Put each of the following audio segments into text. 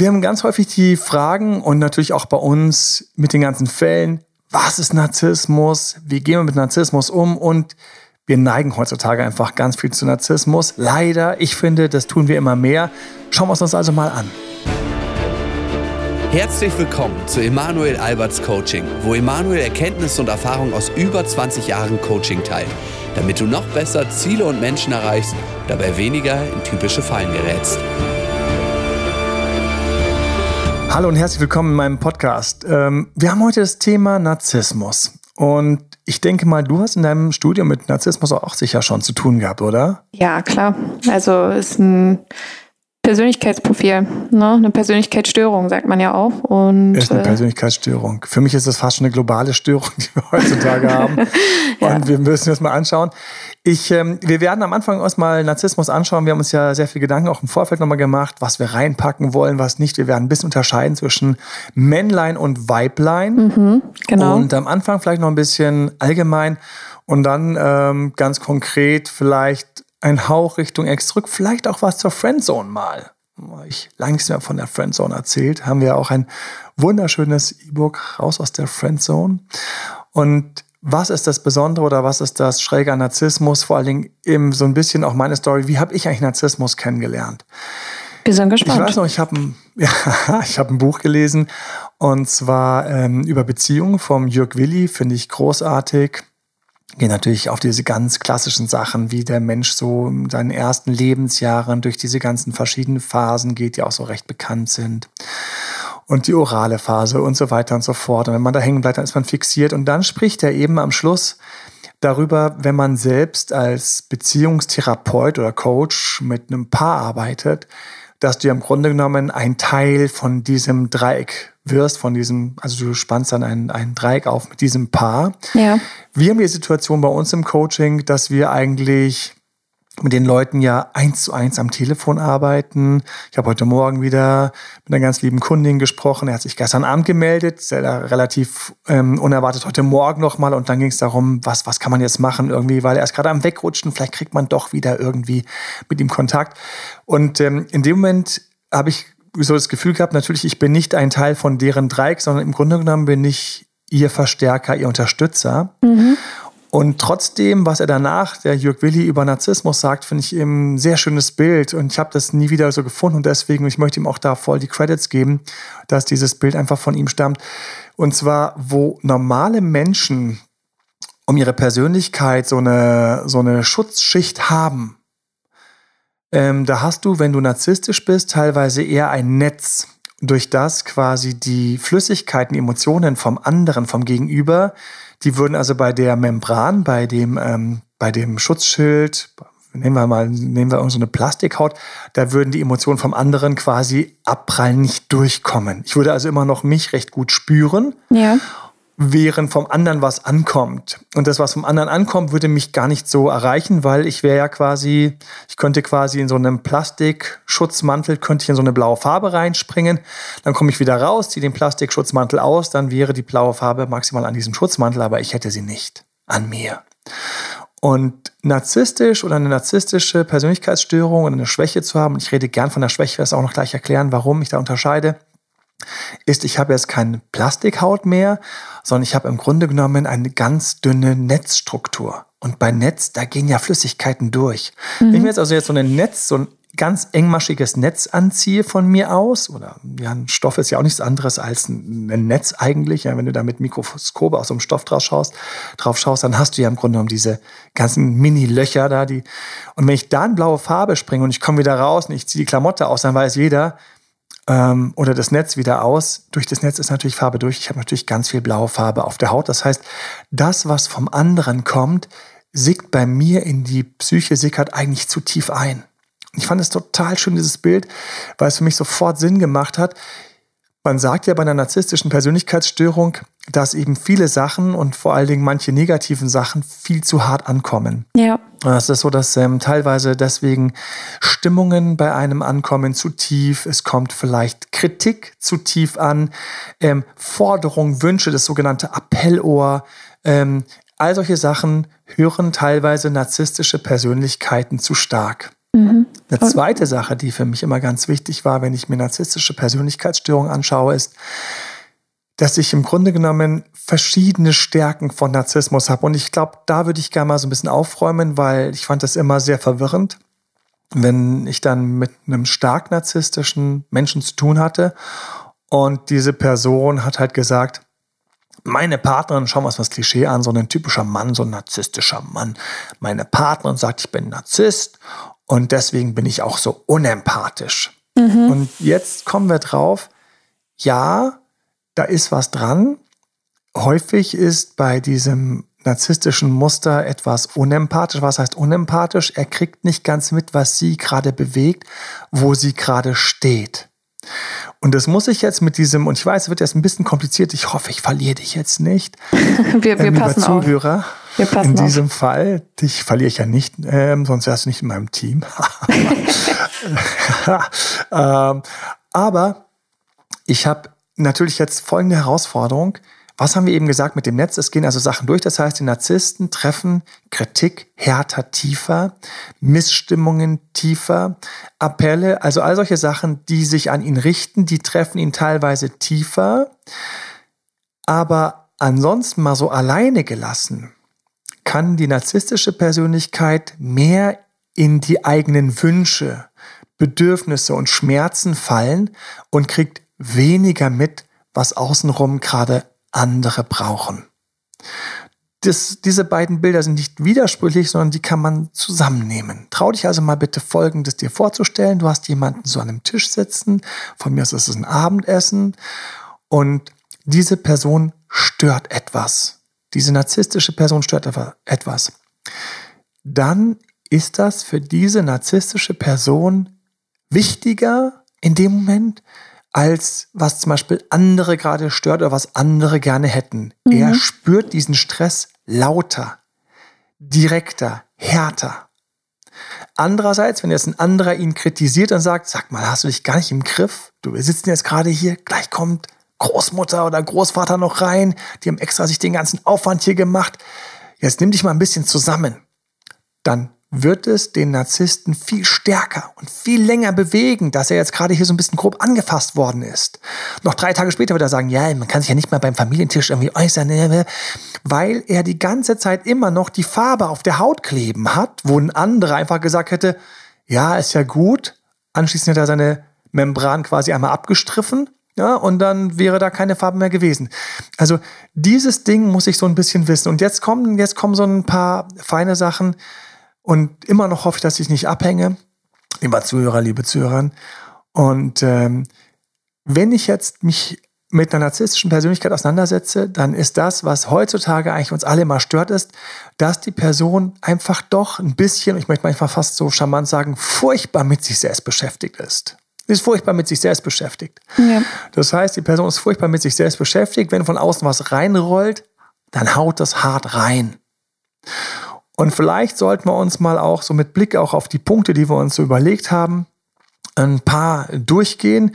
Wir haben ganz häufig die Fragen und natürlich auch bei uns mit den ganzen Fällen, was ist Narzissmus? Wie gehen wir mit Narzissmus um? Und wir neigen heutzutage einfach ganz viel zu Narzissmus. Leider, ich finde, das tun wir immer mehr. Schauen wir uns das also mal an. Herzlich willkommen zu Emanuel Alberts Coaching, wo Emanuel Erkenntnisse und Erfahrung aus über 20 Jahren Coaching teilt, damit du noch besser Ziele und Menschen erreichst, dabei weniger in typische Fallen gerätst. Hallo und herzlich willkommen in meinem Podcast. Ähm, wir haben heute das Thema Narzissmus. Und ich denke mal, du hast in deinem Studium mit Narzissmus auch sicher schon zu tun gehabt, oder? Ja, klar. Also ist ein Persönlichkeitsprofil, ne? eine Persönlichkeitsstörung, sagt man ja auch. Und, ist eine äh, Persönlichkeitsstörung. Für mich ist das fast schon eine globale Störung, die wir heutzutage haben. ja. Und wir müssen das mal anschauen. Ich, ähm, wir werden am Anfang erstmal Narzissmus anschauen. Wir haben uns ja sehr viel Gedanken auch im Vorfeld nochmal gemacht, was wir reinpacken wollen, was nicht. Wir werden ein bisschen unterscheiden zwischen Männlein und Weiblein. Mhm, genau. Und am Anfang vielleicht noch ein bisschen allgemein und dann ähm, ganz konkret vielleicht ein Hauch Richtung Ex zurück, vielleicht auch was zur Friendzone mal. Ich lange nichts mehr von der Friendzone erzählt, haben wir auch ein wunderschönes E-Book raus aus der Friendzone. Und was ist das Besondere oder was ist das Schräge an Narzissmus? Vor allen Dingen eben so ein bisschen auch meine Story. Wie habe ich eigentlich Narzissmus kennengelernt? Wir sind gespannt. Ich weiß noch, ich habe ein, ja, hab ein Buch gelesen und zwar ähm, über Beziehungen vom Jörg Willi, finde ich großartig gehen natürlich auf diese ganz klassischen Sachen, wie der Mensch so in seinen ersten Lebensjahren durch diese ganzen verschiedenen Phasen geht, die auch so recht bekannt sind. Und die orale Phase und so weiter und so fort. Und wenn man da hängen bleibt, dann ist man fixiert. Und dann spricht er eben am Schluss darüber, wenn man selbst als Beziehungstherapeut oder Coach mit einem Paar arbeitet, dass du ja im Grunde genommen ein Teil von diesem Dreieck wirst, von diesem, also du spannst dann ein, ein Dreieck auf mit diesem Paar. Ja. Wir haben die Situation bei uns im Coaching, dass wir eigentlich mit den Leuten ja eins zu eins am Telefon arbeiten. Ich habe heute Morgen wieder mit einer ganz lieben Kundin gesprochen. Er hat sich gestern Abend gemeldet, relativ ähm, unerwartet heute Morgen nochmal. Und dann ging es darum, was, was kann man jetzt machen irgendwie, weil er ist gerade am Wegrutschen. Vielleicht kriegt man doch wieder irgendwie mit ihm Kontakt. Und ähm, in dem Moment habe ich so das Gefühl gehabt, natürlich, ich bin nicht ein Teil von deren Dreieck, sondern im Grunde genommen bin ich ihr Verstärker, ihr Unterstützer. Mhm. Und trotzdem, was er danach, der Jörg Willi, über Narzissmus sagt, finde ich eben ein sehr schönes Bild. Und ich habe das nie wieder so gefunden. Und deswegen, ich möchte ihm auch da voll die Credits geben, dass dieses Bild einfach von ihm stammt. Und zwar, wo normale Menschen um ihre Persönlichkeit so eine, so eine Schutzschicht haben, ähm, da hast du, wenn du narzisstisch bist, teilweise eher ein Netz, durch das quasi die Flüssigkeiten, Emotionen vom anderen, vom Gegenüber, die würden also bei der Membran, bei dem, ähm, bei dem Schutzschild, nehmen wir mal, nehmen wir so eine Plastikhaut, da würden die Emotionen vom anderen quasi abprallen, nicht durchkommen. Ich würde also immer noch mich recht gut spüren. Ja während vom anderen was ankommt. Und das, was vom anderen ankommt, würde mich gar nicht so erreichen, weil ich wäre ja quasi, ich könnte quasi in so einem Plastikschutzmantel, könnte ich in so eine blaue Farbe reinspringen. Dann komme ich wieder raus, ziehe den Plastikschutzmantel aus, dann wäre die blaue Farbe maximal an diesem Schutzmantel, aber ich hätte sie nicht an mir. Und narzisstisch oder eine narzisstische Persönlichkeitsstörung oder eine Schwäche zu haben, und ich rede gern von der Schwäche, werde es auch noch gleich erklären, warum ich da unterscheide, ist, ich habe jetzt keine Plastikhaut mehr, sondern ich habe im Grunde genommen eine ganz dünne Netzstruktur. Und bei Netz, da gehen ja Flüssigkeiten durch. Mhm. Wenn ich mir jetzt also jetzt so ein Netz, so ein ganz engmaschiges Netz anziehe von mir aus, oder ja, ein Stoff ist ja auch nichts anderes als ein Netz eigentlich, ja, wenn du da mit Mikroskope aus so einem Stoff drauf schaust, drauf schaust, dann hast du ja im Grunde genommen diese ganzen Mini-Löcher da, die, und wenn ich da in blaue Farbe springe und ich komme wieder raus und ich ziehe die Klamotte aus, dann weiß jeder, ähm, oder das Netz wieder aus. Durch das Netz ist natürlich Farbe durch. Ich habe natürlich ganz viel blaue Farbe auf der Haut. Das heißt, das, was vom anderen kommt, sickt bei mir in die Psyche, sickert eigentlich zu tief ein. Ich fand es total schön, dieses Bild, weil es für mich sofort Sinn gemacht hat. Man sagt ja bei einer narzisstischen Persönlichkeitsstörung, dass eben viele Sachen und vor allen Dingen manche negativen Sachen viel zu hart ankommen. Ja. Es ist so, dass ähm, teilweise deswegen Stimmungen bei einem ankommen zu tief. Es kommt vielleicht Kritik zu tief an, ähm, Forderungen, Wünsche, das sogenannte Appellohr. Ähm, all solche Sachen hören teilweise narzisstische Persönlichkeiten zu stark. Mhm. Eine zweite Sache, die für mich immer ganz wichtig war, wenn ich mir narzisstische Persönlichkeitsstörungen anschaue, ist, dass ich im Grunde genommen verschiedene Stärken von Narzissmus habe. Und ich glaube, da würde ich gerne mal so ein bisschen aufräumen, weil ich fand das immer sehr verwirrend, wenn ich dann mit einem stark narzisstischen Menschen zu tun hatte und diese Person hat halt gesagt, meine Partnerin, schauen wir uns das Klischee an, so ein typischer Mann, so ein narzisstischer Mann. Meine Partnerin sagt, ich bin Narzisst und deswegen bin ich auch so unempathisch. Mhm. Und jetzt kommen wir drauf, ja, da ist was dran. Häufig ist bei diesem narzisstischen Muster etwas unempathisch. Was heißt unempathisch? Er kriegt nicht ganz mit, was sie gerade bewegt, wo sie gerade steht. Und das muss ich jetzt mit diesem, und ich weiß, es wird jetzt ein bisschen kompliziert, ich hoffe, ich verliere dich jetzt nicht. wir, wir ähm, passen Zuhörer. Auf. Wir passen in diesem auf. Fall, dich verliere ich ja nicht, ähm, sonst wärst du nicht in meinem Team. ähm, aber ich habe natürlich jetzt folgende Herausforderung. Was haben wir eben gesagt mit dem Netz? Es gehen also Sachen durch. Das heißt, die Narzissten treffen Kritik härter, tiefer, Missstimmungen tiefer, Appelle, also all solche Sachen, die sich an ihn richten, die treffen ihn teilweise tiefer. Aber ansonsten mal so alleine gelassen, kann die narzisstische Persönlichkeit mehr in die eigenen Wünsche, Bedürfnisse und Schmerzen fallen und kriegt weniger mit, was außenrum gerade andere brauchen. Das, diese beiden Bilder sind nicht widersprüchlich, sondern die kann man zusammennehmen. Trau dich also mal bitte Folgendes dir vorzustellen. Du hast jemanden so an einem Tisch sitzen, von mir aus ist es ein Abendessen und diese Person stört etwas. Diese narzisstische Person stört etwas. Dann ist das für diese narzisstische Person wichtiger in dem Moment, als was zum Beispiel andere gerade stört oder was andere gerne hätten. Mhm. Er spürt diesen Stress lauter, direkter, härter. Andererseits, wenn jetzt ein anderer ihn kritisiert und sagt, sag mal, hast du dich gar nicht im Griff? Du, wir sitzen jetzt gerade hier, gleich kommt Großmutter oder Großvater noch rein, die haben extra sich den ganzen Aufwand hier gemacht. Jetzt nimm dich mal ein bisschen zusammen. Dann wird es den Narzissten viel stärker und viel länger bewegen, dass er jetzt gerade hier so ein bisschen grob angefasst worden ist. Noch drei Tage später wird er sagen, ja, man kann sich ja nicht mal beim Familientisch irgendwie äußern, ne, ne, weil er die ganze Zeit immer noch die Farbe auf der Haut kleben hat, wo ein anderer einfach gesagt hätte, ja, ist ja gut. Anschließend hat er seine Membran quasi einmal abgestriffen. Ja, und dann wäre da keine Farbe mehr gewesen. Also dieses Ding muss ich so ein bisschen wissen. Und jetzt kommen, jetzt kommen so ein paar feine Sachen, und immer noch hoffe ich, dass ich nicht abhänge, lieber Zuhörer, liebe Zuhörer. Und ähm, wenn ich jetzt mich mit einer narzisstischen Persönlichkeit auseinandersetze, dann ist das, was heutzutage eigentlich uns alle immer stört, ist, dass die Person einfach doch ein bisschen, ich möchte manchmal fast so charmant sagen, furchtbar mit sich selbst beschäftigt ist. Sie ist furchtbar mit sich selbst beschäftigt. Ja. Das heißt, die Person ist furchtbar mit sich selbst beschäftigt. Wenn von außen was reinrollt, dann haut das hart rein. Und vielleicht sollten wir uns mal auch so mit Blick auch auf die Punkte, die wir uns so überlegt haben, ein paar durchgehen.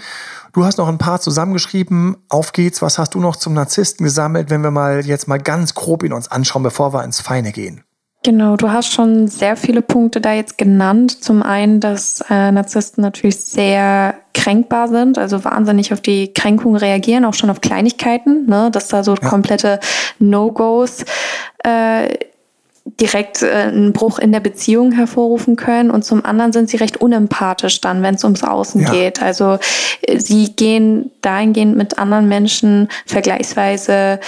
Du hast noch ein paar zusammengeschrieben. Auf geht's. Was hast du noch zum Narzissten gesammelt, wenn wir mal jetzt mal ganz grob ihn uns anschauen, bevor wir ins Feine gehen? Genau, du hast schon sehr viele Punkte da jetzt genannt. Zum einen, dass äh, Narzissten natürlich sehr kränkbar sind, also wahnsinnig auf die Kränkung reagieren, auch schon auf Kleinigkeiten, ne? dass da so ja. komplette No-Gos äh, direkt äh, einen Bruch in der Beziehung hervorrufen können und zum anderen sind sie recht unempathisch dann, wenn es ums Außen ja. geht. Also äh, sie gehen dahingehend mit anderen Menschen vergleichsweise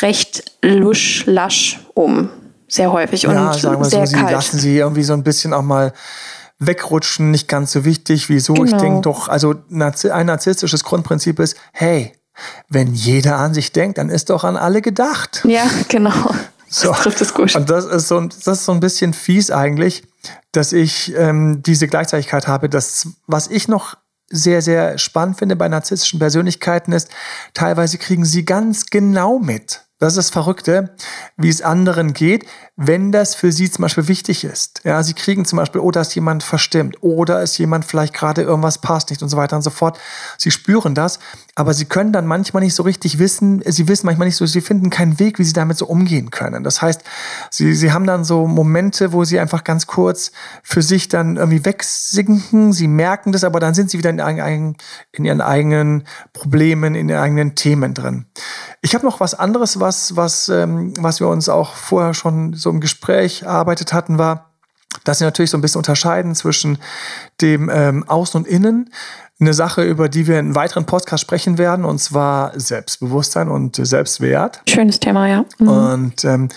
recht lusch, lasch um, sehr häufig ja, und sagen wir sehr so, kalt. Sie lassen sie irgendwie so ein bisschen auch mal wegrutschen, nicht ganz so wichtig. Wieso? Genau. Ich denke doch, also ein narzisstisches Grundprinzip ist, hey, wenn jeder an sich denkt, dann ist doch an alle gedacht. Ja, genau. So. Das trifft es gut. Und das ist, so, das ist so ein bisschen fies eigentlich, dass ich ähm, diese Gleichzeitigkeit habe. Das, was ich noch sehr, sehr spannend finde bei narzisstischen Persönlichkeiten ist, teilweise kriegen sie ganz genau mit, das ist das Verrückte, wie es anderen geht, wenn das für sie zum Beispiel wichtig ist. Ja, sie kriegen zum Beispiel, oh, da ist jemand verstimmt oder ist jemand vielleicht gerade irgendwas passt nicht und so weiter und so fort. Sie spüren das, aber sie können dann manchmal nicht so richtig wissen, sie wissen manchmal nicht so, sie finden keinen Weg, wie sie damit so umgehen können. Das heißt, sie, sie haben dann so Momente, wo sie einfach ganz kurz für sich dann irgendwie wegsinken, sie merken das, aber dann sind sie wieder in, in ihren eigenen Problemen, in ihren eigenen Themen drin. Ich habe noch was anderes, was, was, ähm, was wir uns auch vorher schon so im Gespräch erarbeitet hatten, war, dass sie natürlich so ein bisschen unterscheiden zwischen dem ähm, Außen und Innen eine Sache, über die wir in einem weiteren Podcast sprechen werden, und zwar Selbstbewusstsein und Selbstwert. Schönes Thema, ja. Mhm. Und ähm,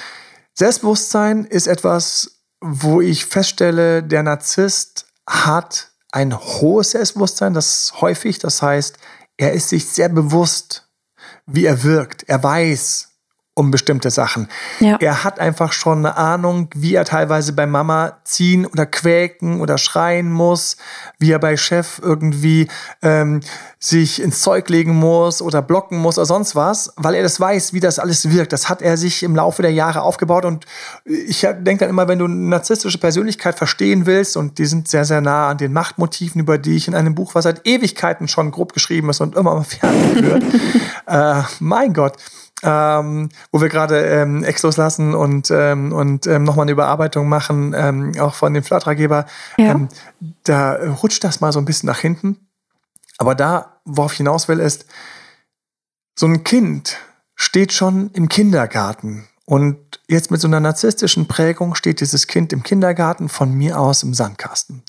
Selbstbewusstsein ist etwas, wo ich feststelle, der Narzisst hat ein hohes Selbstbewusstsein, das häufig, das heißt, er ist sich sehr bewusst, wie er wirkt. Er weiß, um bestimmte Sachen. Ja. Er hat einfach schon eine Ahnung, wie er teilweise bei Mama ziehen oder quäken oder schreien muss, wie er bei Chef irgendwie ähm, sich ins Zeug legen muss oder blocken muss oder sonst was, weil er das weiß, wie das alles wirkt. Das hat er sich im Laufe der Jahre aufgebaut und ich denke dann immer, wenn du eine narzisstische Persönlichkeit verstehen willst und die sind sehr, sehr nah an den Machtmotiven, über die ich in einem Buch, was seit Ewigkeiten schon grob geschrieben ist und immer mal wird. äh, mein Gott ähm, wo wir gerade ähm, Ex loslassen und, ähm, und ähm, nochmal eine Überarbeitung machen, ähm, auch von dem Flatraggeber, ja. ähm, da rutscht das mal so ein bisschen nach hinten. Aber da, worauf ich hinaus will, ist, so ein Kind steht schon im Kindergarten und jetzt mit so einer narzisstischen Prägung steht dieses Kind im Kindergarten von mir aus im Sandkasten.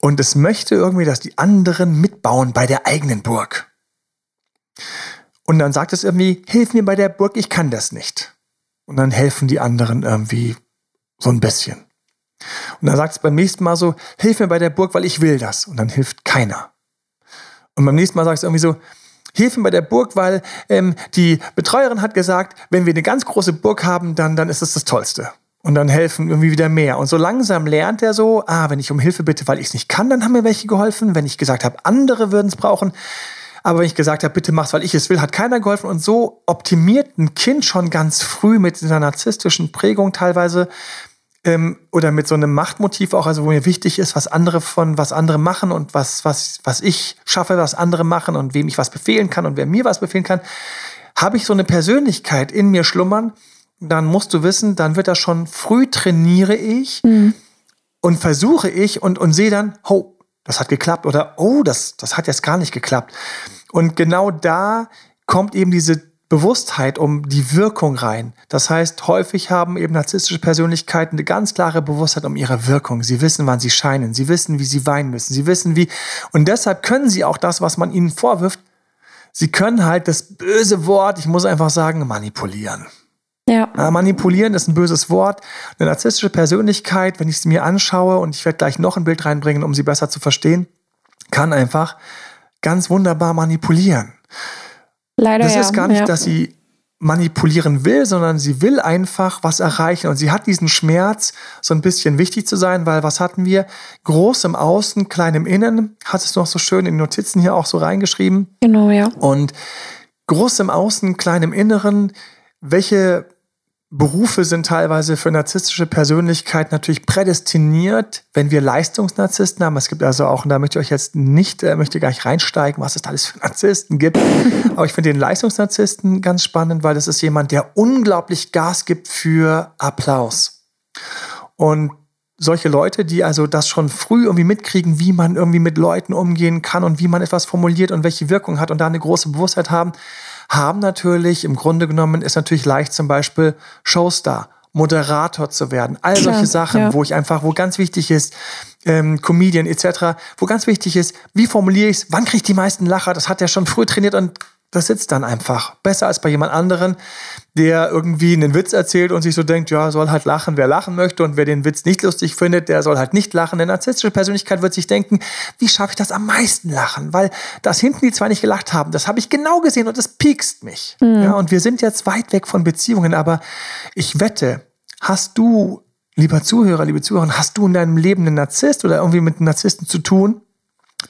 Und es möchte irgendwie, dass die anderen mitbauen bei der eigenen Burg. Und dann sagt es irgendwie, hilf mir bei der Burg, ich kann das nicht. Und dann helfen die anderen irgendwie so ein bisschen. Und dann sagt es beim nächsten Mal so, hilf mir bei der Burg, weil ich will das. Und dann hilft keiner. Und beim nächsten Mal sagt es irgendwie so, hilf mir bei der Burg, weil ähm, die Betreuerin hat gesagt, wenn wir eine ganz große Burg haben, dann, dann ist es das Tollste. Und dann helfen irgendwie wieder mehr. Und so langsam lernt er so, ah, wenn ich um Hilfe bitte, weil ich es nicht kann, dann haben mir welche geholfen. Wenn ich gesagt habe, andere würden es brauchen, aber wenn ich gesagt habe, bitte mach's, weil ich es will, hat keiner geholfen. Und so optimiert ein Kind schon ganz früh mit dieser narzisstischen Prägung teilweise ähm, oder mit so einem Machtmotiv auch, also wo mir wichtig ist, was andere von was andere machen und was, was, was ich schaffe, was andere machen und wem ich was befehlen kann und wer mir was befehlen kann, habe ich so eine Persönlichkeit in mir schlummern, dann musst du wissen, dann wird das schon früh trainiere ich mhm. und versuche ich und, und sehe dann, oh, das hat geklappt oder oh, das, das hat jetzt gar nicht geklappt. Und genau da kommt eben diese Bewusstheit um die Wirkung rein. Das heißt, häufig haben eben narzisstische Persönlichkeiten eine ganz klare Bewusstheit um ihre Wirkung. Sie wissen, wann sie scheinen. Sie wissen, wie sie weinen müssen. Sie wissen, wie. Und deshalb können sie auch das, was man ihnen vorwirft, sie können halt das böse Wort, ich muss einfach sagen, manipulieren. Ja. Äh, manipulieren ist ein böses Wort. Eine narzisstische Persönlichkeit, wenn ich sie mir anschaue, und ich werde gleich noch ein Bild reinbringen, um sie besser zu verstehen, kann einfach ganz wunderbar manipulieren. Leider. Das ja. ist gar nicht, ja. dass sie manipulieren will, sondern sie will einfach was erreichen. Und sie hat diesen Schmerz, so ein bisschen wichtig zu sein, weil was hatten wir? Groß im Außen, klein im Innen. Hat es noch so schön in den Notizen hier auch so reingeschrieben. Genau, ja. Und groß im Außen, klein im Inneren. Welche Berufe sind teilweise für narzisstische Persönlichkeit natürlich prädestiniert, wenn wir Leistungsnarzissten haben. Es gibt also auch, und da möchte ich euch jetzt nicht, äh, möchte gar nicht reinsteigen, was es da alles für Narzissten gibt. Aber ich finde den Leistungsnarzissten ganz spannend, weil das ist jemand, der unglaublich Gas gibt für Applaus. Und solche Leute, die also das schon früh irgendwie mitkriegen, wie man irgendwie mit Leuten umgehen kann und wie man etwas formuliert und welche Wirkung hat und da eine große Bewusstheit haben, haben natürlich, im Grunde genommen ist natürlich leicht zum Beispiel Showstar. Moderator zu werden. All solche Sachen, ja. wo ich einfach, wo ganz wichtig ist, ähm, Comedian etc., wo ganz wichtig ist, wie formuliere ich es, wann kriege ich die meisten Lacher, das hat er schon früh trainiert und das sitzt dann einfach. Besser als bei jemand anderen, der irgendwie einen Witz erzählt und sich so denkt, ja, soll halt lachen, wer lachen möchte und wer den Witz nicht lustig findet, der soll halt nicht lachen. Eine narzisstische Persönlichkeit wird sich denken, wie schaffe ich das am meisten lachen? Weil das hinten die zwei nicht gelacht haben, das habe ich genau gesehen und das piekst mich. Mhm. Ja, und wir sind jetzt weit weg von Beziehungen, aber ich wette, hast du, lieber Zuhörer, liebe Zuhörer, hast du in deinem Leben einen Narzisst oder irgendwie mit einem Narzissten zu tun?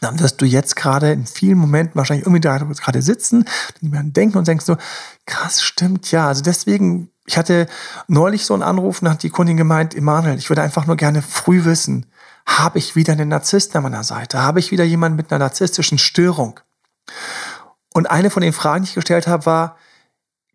Dann wirst du jetzt gerade in vielen Momenten wahrscheinlich irgendwie da gerade sitzen, und denken und denkst so, krass, stimmt, ja. Also deswegen, ich hatte neulich so einen Anruf und hat die Kundin gemeint, Emanuel, ich würde einfach nur gerne früh wissen, habe ich wieder einen Narzissten an meiner Seite? Habe ich wieder jemanden mit einer narzisstischen Störung? Und eine von den Fragen, die ich gestellt habe, war,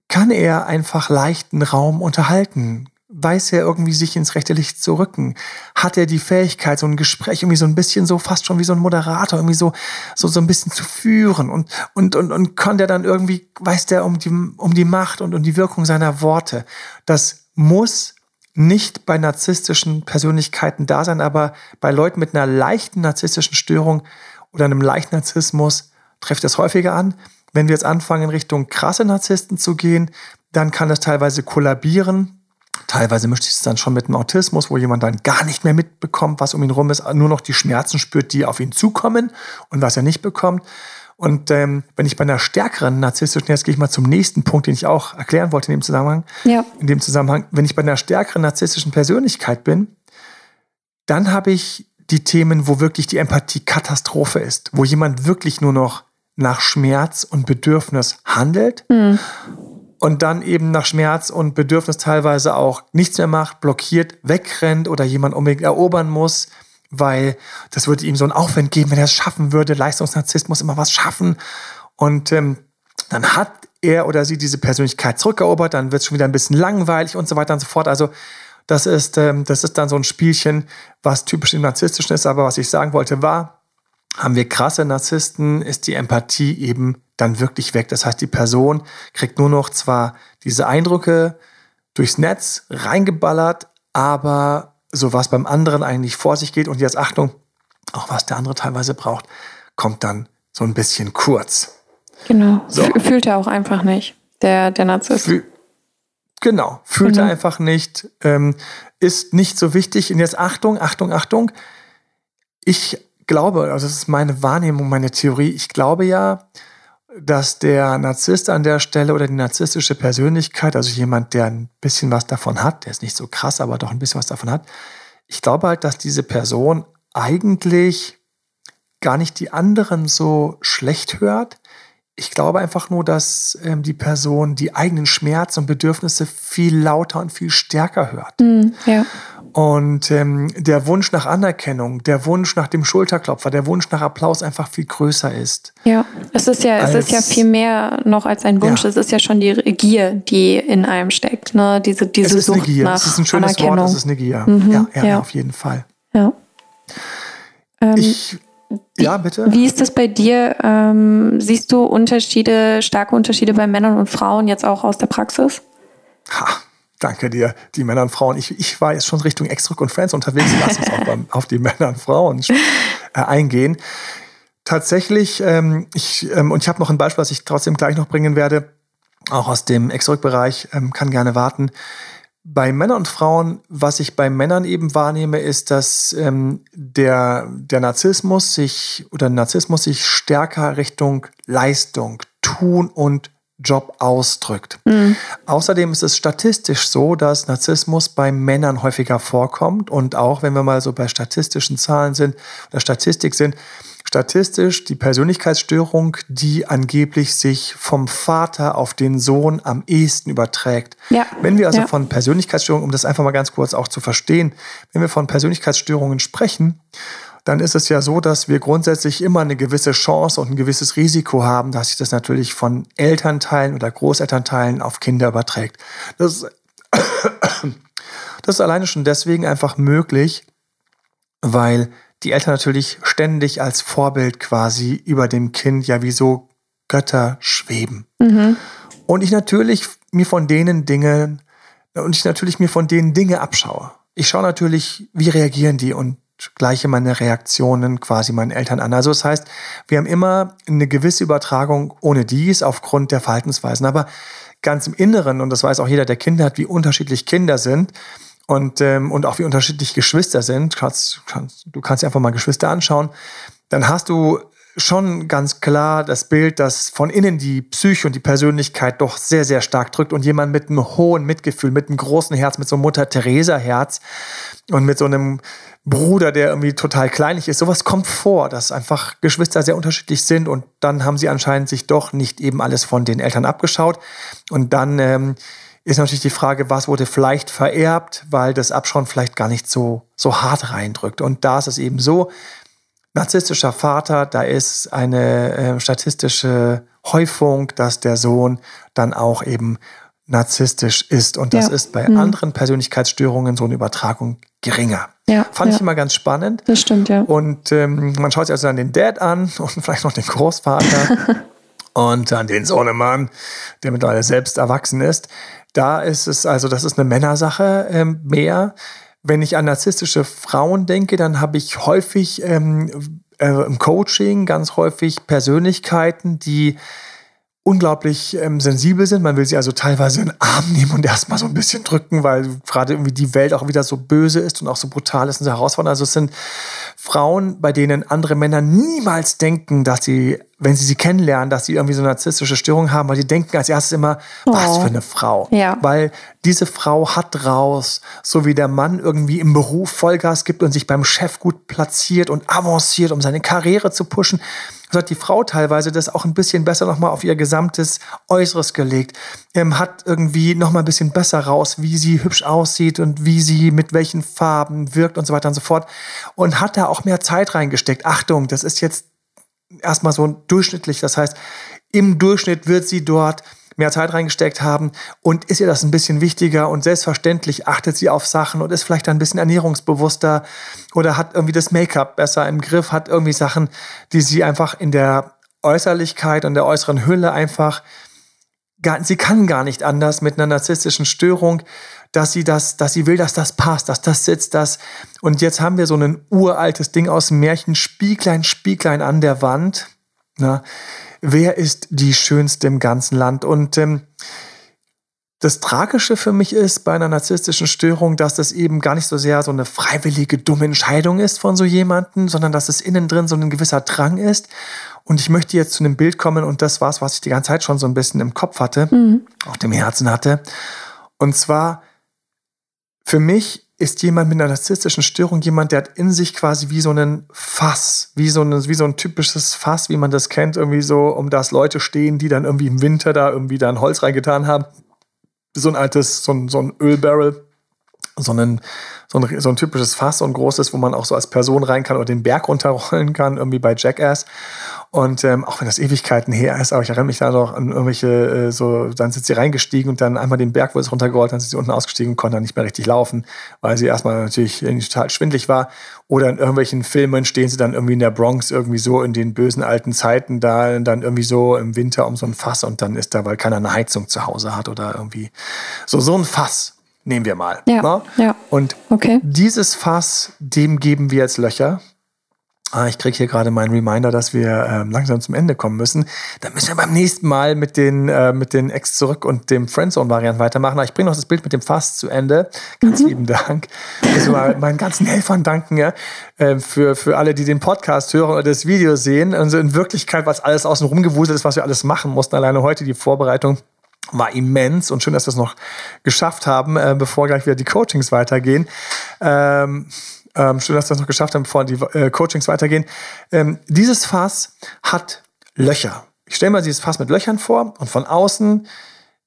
kann er einfach leichten Raum unterhalten? Weiß er irgendwie sich ins rechte Licht zu rücken? Hat er die Fähigkeit, so ein Gespräch irgendwie so ein bisschen so fast schon wie so ein Moderator irgendwie so, so, so ein bisschen zu führen? Und, und, und, und kann der dann irgendwie, weiß der um die, um die Macht und um die Wirkung seiner Worte? Das muss nicht bei narzisstischen Persönlichkeiten da sein, aber bei Leuten mit einer leichten narzisstischen Störung oder einem leichten Narzissmus trifft es häufiger an. Wenn wir jetzt anfangen, in Richtung krasse Narzissten zu gehen, dann kann es teilweise kollabieren. Teilweise mischt sich es dann schon mit dem Autismus, wo jemand dann gar nicht mehr mitbekommt, was um ihn rum ist, nur noch die Schmerzen spürt, die auf ihn zukommen und was er nicht bekommt. Und ähm, wenn ich bei einer stärkeren narzisstischen, jetzt gehe ich mal zum nächsten Punkt, den ich auch erklären wollte in dem Zusammenhang. Ja. In dem Zusammenhang, wenn ich bei einer stärkeren narzisstischen Persönlichkeit bin, dann habe ich die Themen, wo wirklich die Empathie Katastrophe ist, wo jemand wirklich nur noch nach Schmerz und Bedürfnis handelt mhm. Und dann eben nach Schmerz und Bedürfnis teilweise auch nichts mehr macht, blockiert, wegrennt oder jemand unbedingt erobern muss, weil das würde ihm so einen Aufwand geben, wenn er es schaffen würde. Leistungsnarzisst muss immer was schaffen und ähm, dann hat er oder sie diese Persönlichkeit zurückerobert, dann wird es schon wieder ein bisschen langweilig und so weiter und so fort. Also das ist, ähm, das ist dann so ein Spielchen, was typisch im Narzisstischen ist. Aber was ich sagen wollte war, haben wir krasse Narzissten, ist die Empathie eben dann wirklich weg. Das heißt, die Person kriegt nur noch zwar diese Eindrücke durchs Netz reingeballert, aber so was beim anderen eigentlich vor sich geht und jetzt Achtung, auch was der andere teilweise braucht, kommt dann so ein bisschen kurz. Genau. So. Fühlt er auch einfach nicht, der, der Narzisst. Fühl genau, fühlt genau. er einfach nicht, ähm, ist nicht so wichtig. Und jetzt Achtung, Achtung, Achtung. Ich glaube, also das ist meine Wahrnehmung, meine Theorie, ich glaube ja, dass der Narzisst an der Stelle oder die narzisstische Persönlichkeit, also jemand, der ein bisschen was davon hat, der ist nicht so krass, aber doch ein bisschen was davon hat, ich glaube halt, dass diese Person eigentlich gar nicht die anderen so schlecht hört. Ich glaube einfach nur, dass ähm, die Person die eigenen Schmerzen und Bedürfnisse viel lauter und viel stärker hört. Mm, ja. Und ähm, der Wunsch nach Anerkennung, der Wunsch nach dem Schulterklopfer, der Wunsch nach Applaus einfach viel größer ist. Ja, es ist ja, als, es ist ja viel mehr noch als ein Wunsch. Ja. Es ist ja schon die Gier, die in einem steckt. Ne? Diese, diese es ist Sucht eine Gier. nach Es ist ein schönes Anerkennung. Wort, es ist eine Gier. Mhm, ja, ja, ja, auf jeden Fall. Ja. Ähm, ich, ja, bitte. Wie ist das bei dir? Ähm, siehst du Unterschiede, starke Unterschiede bei Männern und Frauen jetzt auch aus der Praxis? Ha Danke dir, die Männer und Frauen. Ich, ich war jetzt schon Richtung Exdruck und Friends unterwegs. Lass uns auch beim, auf die Männer und Frauen äh, eingehen. Tatsächlich, ähm, ich, ähm, und ich habe noch ein Beispiel, was ich trotzdem gleich noch bringen werde, auch aus dem Exdruck-Bereich, ähm, kann gerne warten. Bei Männern und Frauen, was ich bei Männern eben wahrnehme, ist, dass ähm, der, der Narzissmus sich oder Narzissmus sich stärker Richtung Leistung, Tun und Job ausdrückt. Mhm. Außerdem ist es statistisch so, dass Narzissmus bei Männern häufiger vorkommt und auch wenn wir mal so bei statistischen Zahlen sind oder Statistik sind, statistisch die Persönlichkeitsstörung, die angeblich sich vom Vater auf den Sohn am ehesten überträgt. Ja. Wenn wir also ja. von Persönlichkeitsstörungen, um das einfach mal ganz kurz auch zu verstehen, wenn wir von Persönlichkeitsstörungen sprechen, dann ist es ja so, dass wir grundsätzlich immer eine gewisse Chance und ein gewisses Risiko haben, dass sich das natürlich von Elternteilen oder Großelternteilen auf Kinder überträgt. Das, das ist alleine schon deswegen einfach möglich, weil die Eltern natürlich ständig als Vorbild quasi über dem Kind ja wie so Götter schweben. Mhm. Und ich natürlich mir von denen Dinge und ich natürlich mir von denen Dinge abschaue. Ich schaue natürlich, wie reagieren die und gleiche meine Reaktionen quasi meinen Eltern an. Also das heißt, wir haben immer eine gewisse Übertragung ohne dies aufgrund der Verhaltensweisen. Aber ganz im Inneren, und das weiß auch jeder, der Kinder hat, wie unterschiedlich Kinder sind und, ähm, und auch wie unterschiedlich Geschwister sind. Kannst, kannst, du kannst dir einfach mal Geschwister anschauen. Dann hast du schon ganz klar das Bild, dass von innen die Psyche und die Persönlichkeit doch sehr, sehr stark drückt und jemand mit einem hohen Mitgefühl, mit einem großen Herz, mit so einem Mutter-Theresa-Herz und mit so einem Bruder, der irgendwie total kleinlich ist. Sowas kommt vor, dass einfach Geschwister sehr unterschiedlich sind und dann haben sie anscheinend sich doch nicht eben alles von den Eltern abgeschaut. Und dann ähm, ist natürlich die Frage, was wurde vielleicht vererbt, weil das Abschauen vielleicht gar nicht so, so hart reindrückt. Und da ist es eben so, narzisstischer Vater, da ist eine äh, statistische Häufung, dass der Sohn dann auch eben narzisstisch ist. Und das ja. ist bei hm. anderen Persönlichkeitsstörungen so eine Übertragung geringer. Ja, Fand ja. ich immer ganz spannend. Das stimmt, ja. Und ähm, man schaut sich also dann den Dad an und vielleicht noch den Großvater und dann den Sohnemann, der mittlerweile selbst erwachsen ist. Da ist es also, das ist eine Männersache ähm, mehr. Wenn ich an narzisstische Frauen denke, dann habe ich häufig ähm, äh, im Coaching ganz häufig Persönlichkeiten, die unglaublich ähm, sensibel sind. Man will sie also teilweise in den Arm nehmen und erstmal so ein bisschen drücken, weil gerade irgendwie die Welt auch wieder so böse ist und auch so brutal ist und so herausfordernd. Also es sind Frauen, bei denen andere Männer niemals denken, dass sie, wenn sie sie kennenlernen, dass sie irgendwie so eine narzisstische Störung haben, weil die denken als erstes immer, oh. was für eine Frau. Ja. Weil diese Frau hat raus, so wie der Mann irgendwie im Beruf Vollgas gibt und sich beim Chef gut platziert und avanciert, um seine Karriere zu pushen so hat die Frau teilweise das auch ein bisschen besser nochmal auf ihr gesamtes Äußeres gelegt. Ähm, hat irgendwie nochmal ein bisschen besser raus, wie sie hübsch aussieht und wie sie mit welchen Farben wirkt und so weiter und so fort. Und hat da auch mehr Zeit reingesteckt. Achtung, das ist jetzt erstmal so durchschnittlich. Das heißt, im Durchschnitt wird sie dort mehr Zeit reingesteckt haben und ist ihr das ein bisschen wichtiger und selbstverständlich achtet sie auf Sachen und ist vielleicht ein bisschen ernährungsbewusster oder hat irgendwie das Make-up besser im Griff, hat irgendwie Sachen, die sie einfach in der Äußerlichkeit und der äußeren Hülle einfach gar, sie kann gar nicht anders mit einer narzisstischen Störung, dass sie das, dass sie will, dass das passt, dass das sitzt, das. Und jetzt haben wir so ein uraltes Ding aus dem Märchen, Spieglein, Spieglein an der Wand. Na, wer ist die schönste im ganzen Land? Und ähm, das Tragische für mich ist bei einer narzisstischen Störung, dass das eben gar nicht so sehr so eine freiwillige, dumme Entscheidung ist von so jemandem, sondern dass es innen drin so ein gewisser Drang ist. Und ich möchte jetzt zu einem Bild kommen und das war es, was ich die ganze Zeit schon so ein bisschen im Kopf hatte, mhm. auf dem Herzen hatte. Und zwar für mich ist jemand mit einer narzisstischen Störung jemand, der hat in sich quasi wie so einen Fass, wie so, ein, wie so ein typisches Fass, wie man das kennt, irgendwie so, um das Leute stehen, die dann irgendwie im Winter da irgendwie da ein Holz reingetan haben. So ein altes, so ein, so ein Ölbarrel, so ein, so, ein, so ein typisches Fass, so ein großes, wo man auch so als Person rein kann oder den Berg runterrollen kann, irgendwie bei Jackass. Und ähm, auch wenn das Ewigkeiten her ist, aber ich erinnere mich da noch an irgendwelche, äh, so, dann sind sie reingestiegen und dann einmal den Berg, wo es runtergerollt, dann sind sie unten ausgestiegen und konnten dann nicht mehr richtig laufen, weil sie erstmal natürlich total schwindlig war. Oder in irgendwelchen Filmen stehen sie dann irgendwie in der Bronx irgendwie so in den bösen alten Zeiten da, dann irgendwie so im Winter um so ein Fass und dann ist da, weil keiner eine Heizung zu Hause hat oder irgendwie so, so ein Fass. Nehmen wir mal. Ja, ne? ja. Und okay. dieses Fass, dem geben wir jetzt Löcher Ah, ich kriege hier gerade meinen Reminder, dass wir ähm, langsam zum Ende kommen müssen. Dann müssen wir beim nächsten Mal mit den, äh, mit den Ex zurück und dem Friendzone-Variant weitermachen. Aber ich bringe noch das Bild mit dem Fass zu Ende. Ganz mhm. lieben Dank. Also mal meinen ganzen Helfern danken ja, äh, für, für alle, die den Podcast hören oder das Video sehen. Also in Wirklichkeit, was alles außen rumgewuselt ist, was wir alles machen mussten. Alleine heute die Vorbereitung war immens und schön, dass wir es noch geschafft haben, äh, bevor gleich wieder die Coachings weitergehen. Ähm, ähm, schön, dass wir das noch geschafft haben, bevor die äh, Coachings weitergehen. Ähm, dieses Fass hat Löcher. Ich stelle mal dieses Fass mit Löchern vor und von außen,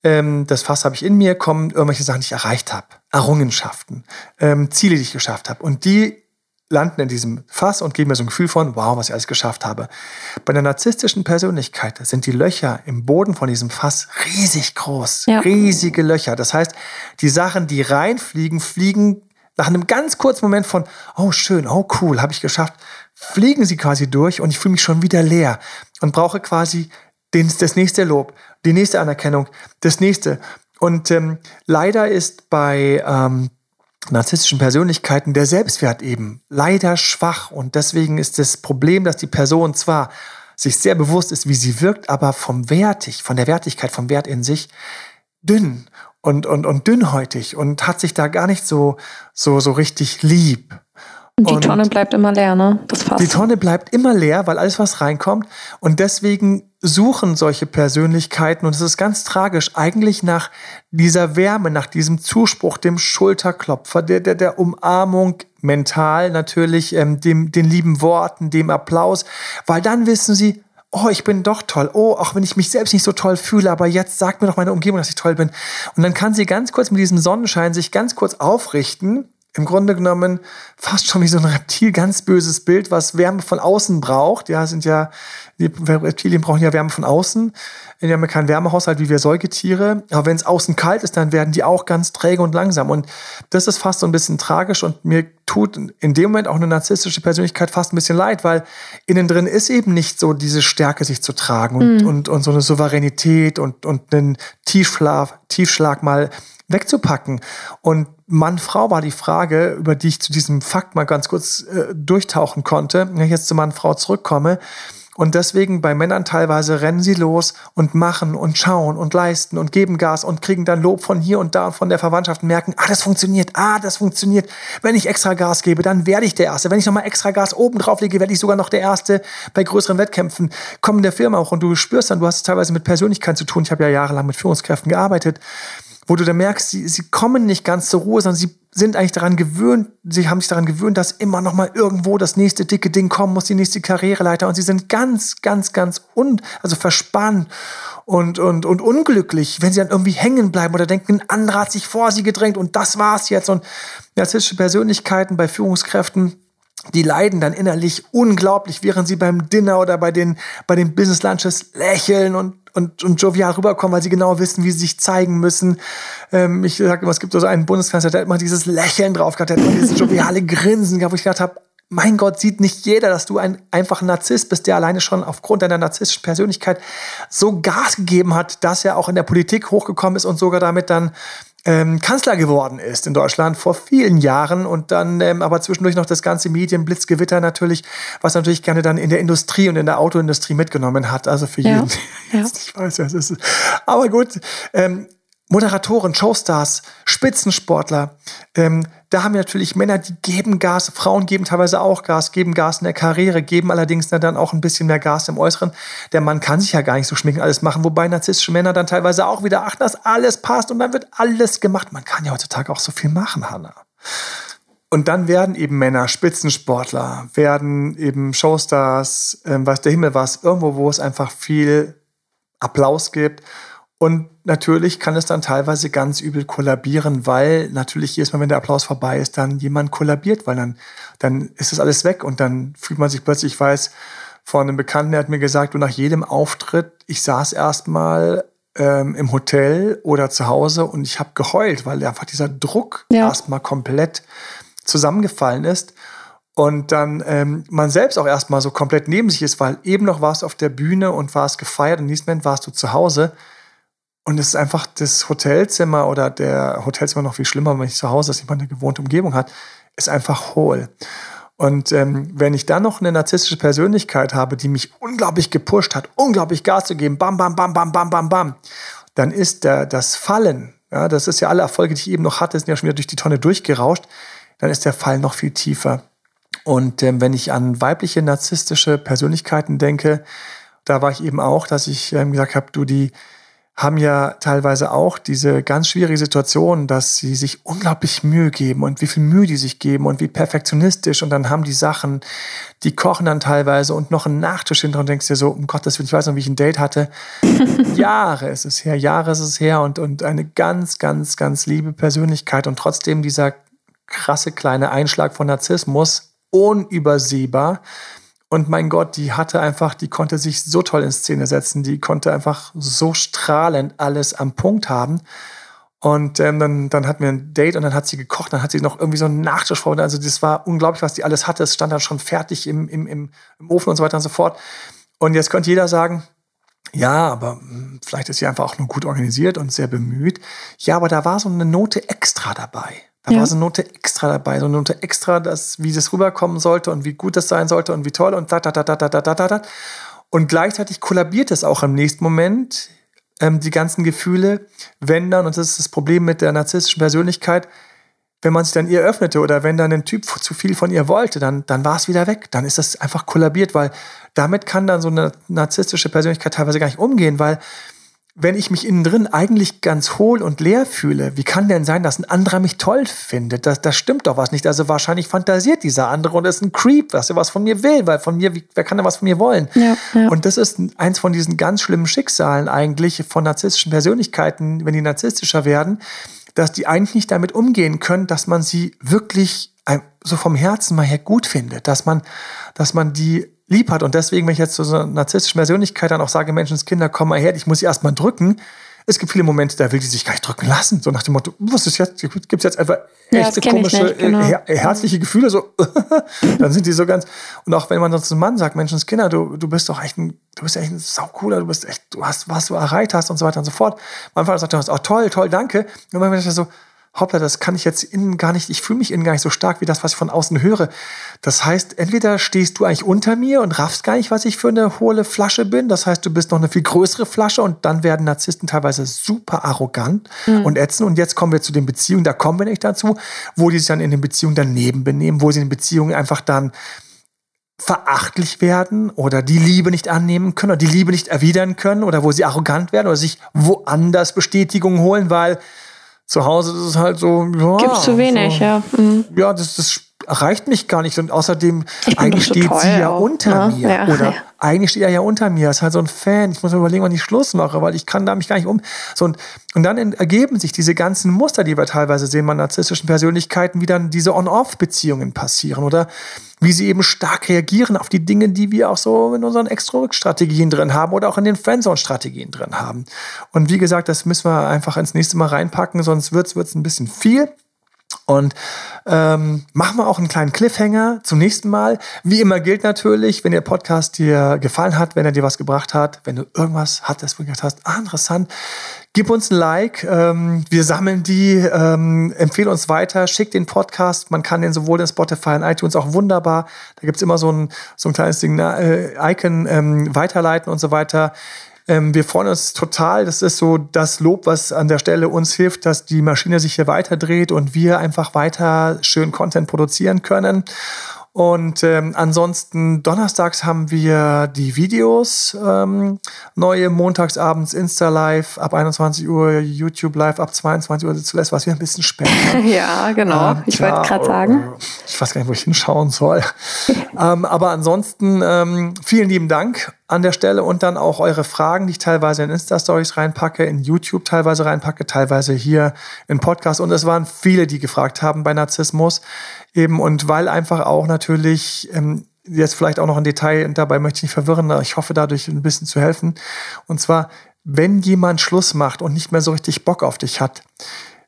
ähm, das Fass habe ich in mir, kommen irgendwelche Sachen, die ich erreicht habe. Errungenschaften, ähm, Ziele, die ich geschafft habe. Und die landen in diesem Fass und geben mir so ein Gefühl von, wow, was ich alles geschafft habe. Bei einer narzisstischen Persönlichkeit sind die Löcher im Boden von diesem Fass riesig groß, ja. riesige Löcher. Das heißt, die Sachen, die reinfliegen, fliegen nach einem ganz kurzen Moment von, oh schön, oh cool, habe ich geschafft, fliegen sie quasi durch und ich fühle mich schon wieder leer und brauche quasi den, das nächste Lob, die nächste Anerkennung, das nächste. Und ähm, leider ist bei ähm, narzisstischen Persönlichkeiten der Selbstwert eben leider schwach und deswegen ist das Problem, dass die Person zwar sich sehr bewusst ist, wie sie wirkt, aber vom Wertig, von der Wertigkeit, vom Wert in sich dünn und, und, und dünnhäutig und hat sich da gar nicht so, so, so richtig lieb. Und die und Tonne bleibt immer leer, ne? Das passt. Die Tonne bleibt immer leer, weil alles, was reinkommt. Und deswegen suchen solche Persönlichkeiten, und es ist ganz tragisch, eigentlich nach dieser Wärme, nach diesem Zuspruch, dem Schulterklopfer, der, der, der Umarmung, mental natürlich, ähm, dem, den lieben Worten, dem Applaus, weil dann wissen sie, oh, ich bin doch toll. Oh, auch wenn ich mich selbst nicht so toll fühle, aber jetzt sagt mir doch meine Umgebung, dass ich toll bin. Und dann kann sie ganz kurz mit diesem Sonnenschein sich ganz kurz aufrichten, im Grunde genommen fast schon wie so ein Reptil, ganz böses Bild, was Wärme von außen braucht. Ja, sind ja, die Reptilien brauchen ja Wärme von außen. Die haben ja keinen Wärmehaushalt wie wir Säugetiere. Aber wenn es außen kalt ist, dann werden die auch ganz träge und langsam. Und das ist fast so ein bisschen tragisch und mir tut in dem Moment auch eine narzisstische Persönlichkeit fast ein bisschen leid, weil innen drin ist eben nicht so diese Stärke, sich zu tragen und, mhm. und, und so eine Souveränität und, und einen Tiefschlaf, Tiefschlag mal wegzupacken. Und Mann, Frau war die Frage, über die ich zu diesem Fakt mal ganz kurz äh, durchtauchen konnte. Wenn ich jetzt zu Mann, Frau zurückkomme. Und deswegen bei Männern teilweise rennen sie los und machen und schauen und leisten und geben Gas und kriegen dann Lob von hier und da und von der Verwandtschaft und merken, ah, das funktioniert, ah, das funktioniert. Wenn ich extra Gas gebe, dann werde ich der Erste. Wenn ich nochmal extra Gas oben drauf lege, werde ich sogar noch der Erste bei größeren Wettkämpfen. Kommen der Firma auch und du spürst dann, du hast es teilweise mit Persönlichkeit zu tun. Ich habe ja jahrelang mit Führungskräften gearbeitet wo du dann merkst, sie, sie kommen nicht ganz zur Ruhe, sondern sie sind eigentlich daran gewöhnt, sie haben sich daran gewöhnt, dass immer noch mal irgendwo das nächste dicke Ding kommen muss, die nächste Karriereleiter. Und sie sind ganz, ganz, ganz un, also verspannt und, und, und unglücklich, wenn sie dann irgendwie hängen bleiben oder denken, ein anderer hat sich vor sie gedrängt und das war's jetzt. Und narzisstische Persönlichkeiten bei Führungskräften, die leiden dann innerlich unglaublich, während sie beim Dinner oder bei den, bei den Business Lunches lächeln und und, und jovial rüberkommen, weil sie genau wissen, wie sie sich zeigen müssen. Ähm, ich sage immer, es gibt so einen Bundeskanzler, der hat immer dieses Lächeln drauf gehabt, der hat immer dieses joviale Grinsen gehabt, wo ich gedacht habe, mein Gott, sieht nicht jeder, dass du ein einfacher Narzisst bist, der alleine schon aufgrund deiner narzisstischen Persönlichkeit so Gas gegeben hat, dass er auch in der Politik hochgekommen ist und sogar damit dann ähm, Kanzler geworden ist in Deutschland vor vielen Jahren und dann ähm, aber zwischendurch noch das ganze Medienblitzgewitter natürlich, was natürlich gerne dann in der Industrie und in der Autoindustrie mitgenommen hat. Also für jeden, ja. nicht weiß, was es ist. Aber gut, ähm, Moderatoren, Showstars, Spitzensportler, ähm, da haben wir natürlich Männer, die geben Gas, Frauen geben teilweise auch Gas, geben Gas in der Karriere, geben allerdings dann auch ein bisschen mehr Gas im Äußeren. Der Mann kann sich ja gar nicht so schminken, alles machen, wobei narzisstische Männer dann teilweise auch wieder achten, dass alles passt und dann wird alles gemacht. Man kann ja heutzutage auch so viel machen, Hanna. Und dann werden eben Männer Spitzensportler, werden eben Showstars, ähm, weiß der Himmel was, irgendwo, wo es einfach viel Applaus gibt und natürlich kann es dann teilweise ganz übel kollabieren, weil natürlich jedes Mal, wenn der Applaus vorbei ist, dann jemand kollabiert, weil dann, dann ist das alles weg und dann fühlt man sich plötzlich, ich weiß, von einem Bekannten, der hat mir gesagt, du nach jedem Auftritt, ich saß erstmal ähm, im Hotel oder zu Hause und ich habe geheult, weil einfach dieser Druck ja. erstmal komplett zusammengefallen ist und dann ähm, man selbst auch erstmal so komplett neben sich ist, weil eben noch warst du auf der Bühne und warst gefeiert und nächsten Moment warst du zu Hause und es ist einfach das Hotelzimmer oder der Hotelzimmer noch viel schlimmer, wenn ich zu Hause ist, jemand eine gewohnte Umgebung hat, ist einfach hohl. Und ähm, wenn ich dann noch eine narzisstische Persönlichkeit habe, die mich unglaublich gepusht hat, unglaublich Gas zu geben, bam, bam, bam, bam, bam, bam, bam, dann ist der, das Fallen, ja, das ist ja alle Erfolge, die ich eben noch hatte, sind ja schon wieder durch die Tonne durchgerauscht, dann ist der Fall noch viel tiefer. Und ähm, wenn ich an weibliche narzisstische Persönlichkeiten denke, da war ich eben auch, dass ich ähm, gesagt habe, du, die, haben ja teilweise auch diese ganz schwierige Situation, dass sie sich unglaublich Mühe geben und wie viel Mühe die sich geben und wie perfektionistisch und dann haben die Sachen, die kochen dann teilweise und noch einen Nachtisch hinter und denkst dir so, um Gottes Willen, ich weiß noch, wie ich ein Date hatte. Jahre ist es her, Jahre ist es her und, und eine ganz, ganz, ganz liebe Persönlichkeit und trotzdem dieser krasse kleine Einschlag von Narzissmus, unübersehbar und mein Gott, die hatte einfach, die konnte sich so toll in Szene setzen, die konnte einfach so strahlend alles am Punkt haben. Und ähm, dann, dann hatten wir ein Date und dann hat sie gekocht, dann hat sie noch irgendwie so einen Nachtisch vor. Also das war unglaublich, was die alles hatte. Es stand dann schon fertig im, im, im, im Ofen und so weiter und so fort. Und jetzt könnte jeder sagen, ja, aber hm, vielleicht ist sie einfach auch nur gut organisiert und sehr bemüht. Ja, aber da war so eine Note extra dabei. Da ja. war so eine Note extra dabei, so eine Note extra, dass, wie das rüberkommen sollte und wie gut das sein sollte und wie toll und da, da, da, da, da, da, da, da. Und gleichzeitig kollabiert es auch im nächsten Moment, ähm, die ganzen Gefühle, wenn dann, und das ist das Problem mit der narzisstischen Persönlichkeit, wenn man sich dann ihr öffnete oder wenn dann ein Typ zu viel von ihr wollte, dann, dann war es wieder weg. Dann ist das einfach kollabiert, weil damit kann dann so eine narzisstische Persönlichkeit teilweise gar nicht umgehen, weil wenn ich mich innen drin eigentlich ganz hohl und leer fühle, wie kann denn sein, dass ein anderer mich toll findet? Das, das stimmt doch was nicht. Also wahrscheinlich fantasiert dieser andere und ist ein Creep, was er was von mir will, weil von mir, wie, wer kann denn was von mir wollen? Ja, ja. Und das ist eins von diesen ganz schlimmen Schicksalen eigentlich von narzisstischen Persönlichkeiten, wenn die narzisstischer werden, dass die eigentlich nicht damit umgehen können, dass man sie wirklich so vom Herzen mal her gut findet, dass man, dass man die lieb hat. Und deswegen, wenn ich jetzt zu so einer narzisstischen Persönlichkeit dann auch sage, Menschenskinder, komm mal her, ich muss sie erstmal drücken. Es gibt viele Momente, da will die sich gar nicht drücken lassen. So nach dem Motto, was ist jetzt, gibt es jetzt einfach echte ja, komische, nicht, genau. her herzliche Gefühle, so, dann sind die so ganz, und auch wenn man sonst einem Mann sagt, Menschenskinder, du, du bist doch echt ein, du bist echt ein saucooler, du bist echt, du hast, was du erreicht hast und so weiter und so fort. Manchmal sagt er, oh toll, toll, danke. Und dann ist er so, hoppla, das kann ich jetzt innen gar nicht, ich fühle mich innen gar nicht so stark wie das, was ich von außen höre. Das heißt, entweder stehst du eigentlich unter mir und raffst gar nicht, was ich für eine hohle Flasche bin. Das heißt, du bist noch eine viel größere Flasche und dann werden Narzissten teilweise super arrogant mhm. und ätzend. Und jetzt kommen wir zu den Beziehungen, da kommen wir nicht dazu, wo die sich dann in den Beziehungen daneben benehmen, wo sie in den Beziehungen einfach dann verachtlich werden oder die Liebe nicht annehmen können oder die Liebe nicht erwidern können oder wo sie arrogant werden oder sich woanders Bestätigung holen, weil zu Hause ist es halt so, ja. Gibt zu wenig, so, ja. Mhm. Ja, das, das erreicht mich gar nicht. Und außerdem, eigentlich steht sie ja auch, unter ne? mir. Ja, oder ja. eigentlich steht er ja unter mir. Ist halt so ein Fan. Ich muss mir überlegen, wann ich Schluss mache, weil ich kann da mich gar nicht um. So, und, und dann ergeben sich diese ganzen Muster, die wir teilweise sehen bei narzisstischen Persönlichkeiten, wie dann diese On-Off-Beziehungen passieren. Oder wie sie eben stark reagieren auf die Dinge, die wir auch so in unseren Extra-Strategien drin haben oder auch in den Friendzone-Strategien drin haben. Und wie gesagt, das müssen wir einfach ins nächste Mal reinpacken, sonst wird es ein bisschen viel. Und ähm, machen wir auch einen kleinen Cliffhanger zum nächsten Mal. Wie immer gilt natürlich, wenn der Podcast dir gefallen hat, wenn er dir was gebracht hat, wenn du irgendwas hattest, wo du gedacht hast, ah, interessant, gib uns ein Like. Ähm, wir sammeln die, ähm, empfehle uns weiter, schick den Podcast. Man kann den sowohl in Spotify und iTunes auch wunderbar. Da gibt's immer so ein, so ein kleines Ding, äh, Icon ähm, weiterleiten und so weiter. Ähm, wir freuen uns total. Das ist so das Lob, was an der Stelle uns hilft, dass die Maschine sich hier weiter dreht und wir einfach weiter schön Content produzieren können. Und ähm, ansonsten donnerstags haben wir die Videos, ähm, neue montagsabends Insta Live ab 21 Uhr, YouTube Live ab 22 Uhr. Zuletzt war es wieder ein bisschen später. ja, genau. Ähm, ich wollte gerade sagen. Ich weiß gar nicht, wo ich hinschauen soll. ähm, aber ansonsten ähm, vielen lieben Dank an der Stelle und dann auch eure Fragen, die ich teilweise in Insta-Stories reinpacke, in YouTube teilweise reinpacke, teilweise hier in Podcast. Und es waren viele, die gefragt haben bei Narzissmus. Eben, und weil einfach auch natürlich, ähm, jetzt vielleicht auch noch ein Detail, und dabei möchte ich nicht verwirren, aber ich hoffe dadurch ein bisschen zu helfen. Und zwar, wenn jemand Schluss macht und nicht mehr so richtig Bock auf dich hat,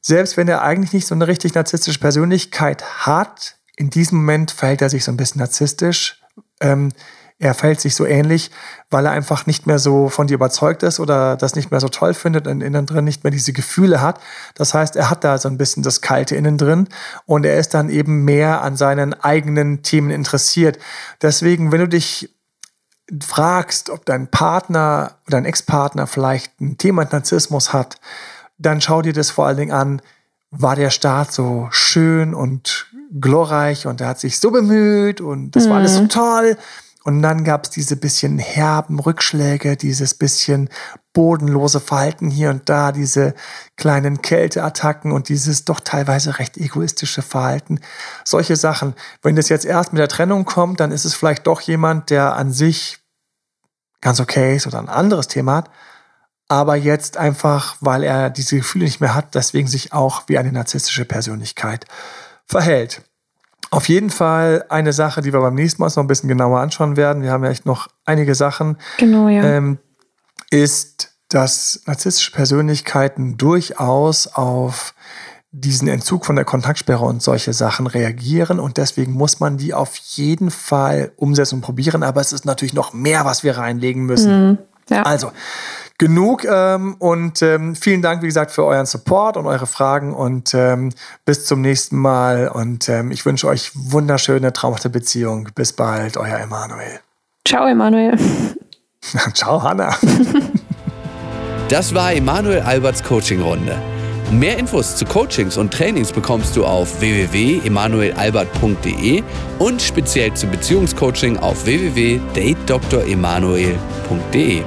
selbst wenn er eigentlich nicht so eine richtig narzisstische Persönlichkeit hat, in diesem Moment verhält er sich so ein bisschen narzisstisch. Ähm, er verhält sich so ähnlich, weil er einfach nicht mehr so von dir überzeugt ist oder das nicht mehr so toll findet und innen drin nicht mehr diese Gefühle hat. Das heißt, er hat da so ein bisschen das Kalte innen drin und er ist dann eben mehr an seinen eigenen Themen interessiert. Deswegen, wenn du dich fragst, ob dein Partner oder dein Ex-Partner vielleicht ein Thema Narzissmus hat, dann schau dir das vor allen Dingen an, war der Start so schön und glorreich und er hat sich so bemüht und das mhm. war alles so mhm. toll. Und dann gab es diese bisschen herben Rückschläge, dieses bisschen bodenlose Verhalten hier und da, diese kleinen Kälteattacken und dieses doch teilweise recht egoistische Verhalten. Solche Sachen. Wenn das jetzt erst mit der Trennung kommt, dann ist es vielleicht doch jemand, der an sich ganz okay ist oder ein anderes Thema hat. Aber jetzt einfach, weil er diese Gefühle nicht mehr hat, deswegen sich auch wie eine narzisstische Persönlichkeit verhält. Auf jeden Fall eine Sache, die wir beim nächsten Mal noch ein bisschen genauer anschauen werden. Wir haben ja echt noch einige Sachen. Genau, ja. Ähm, ist, dass narzisstische Persönlichkeiten durchaus auf diesen Entzug von der Kontaktsperre und solche Sachen reagieren und deswegen muss man die auf jeden Fall umsetzen und probieren, aber es ist natürlich noch mehr, was wir reinlegen müssen. Mhm, ja. Also, genug. Ähm, und ähm, vielen Dank, wie gesagt, für euren Support und eure Fragen und ähm, bis zum nächsten Mal. Und ähm, ich wünsche euch wunderschöne, traumhafte Beziehung. Bis bald, euer Emanuel. Ciao, Emanuel. Ciao, Hanna. Das war Emanuel Alberts Coaching-Runde. Mehr Infos zu Coachings und Trainings bekommst du auf www.emanuelalbert.de und speziell zum Beziehungscoaching auf www.datedremanuel.de.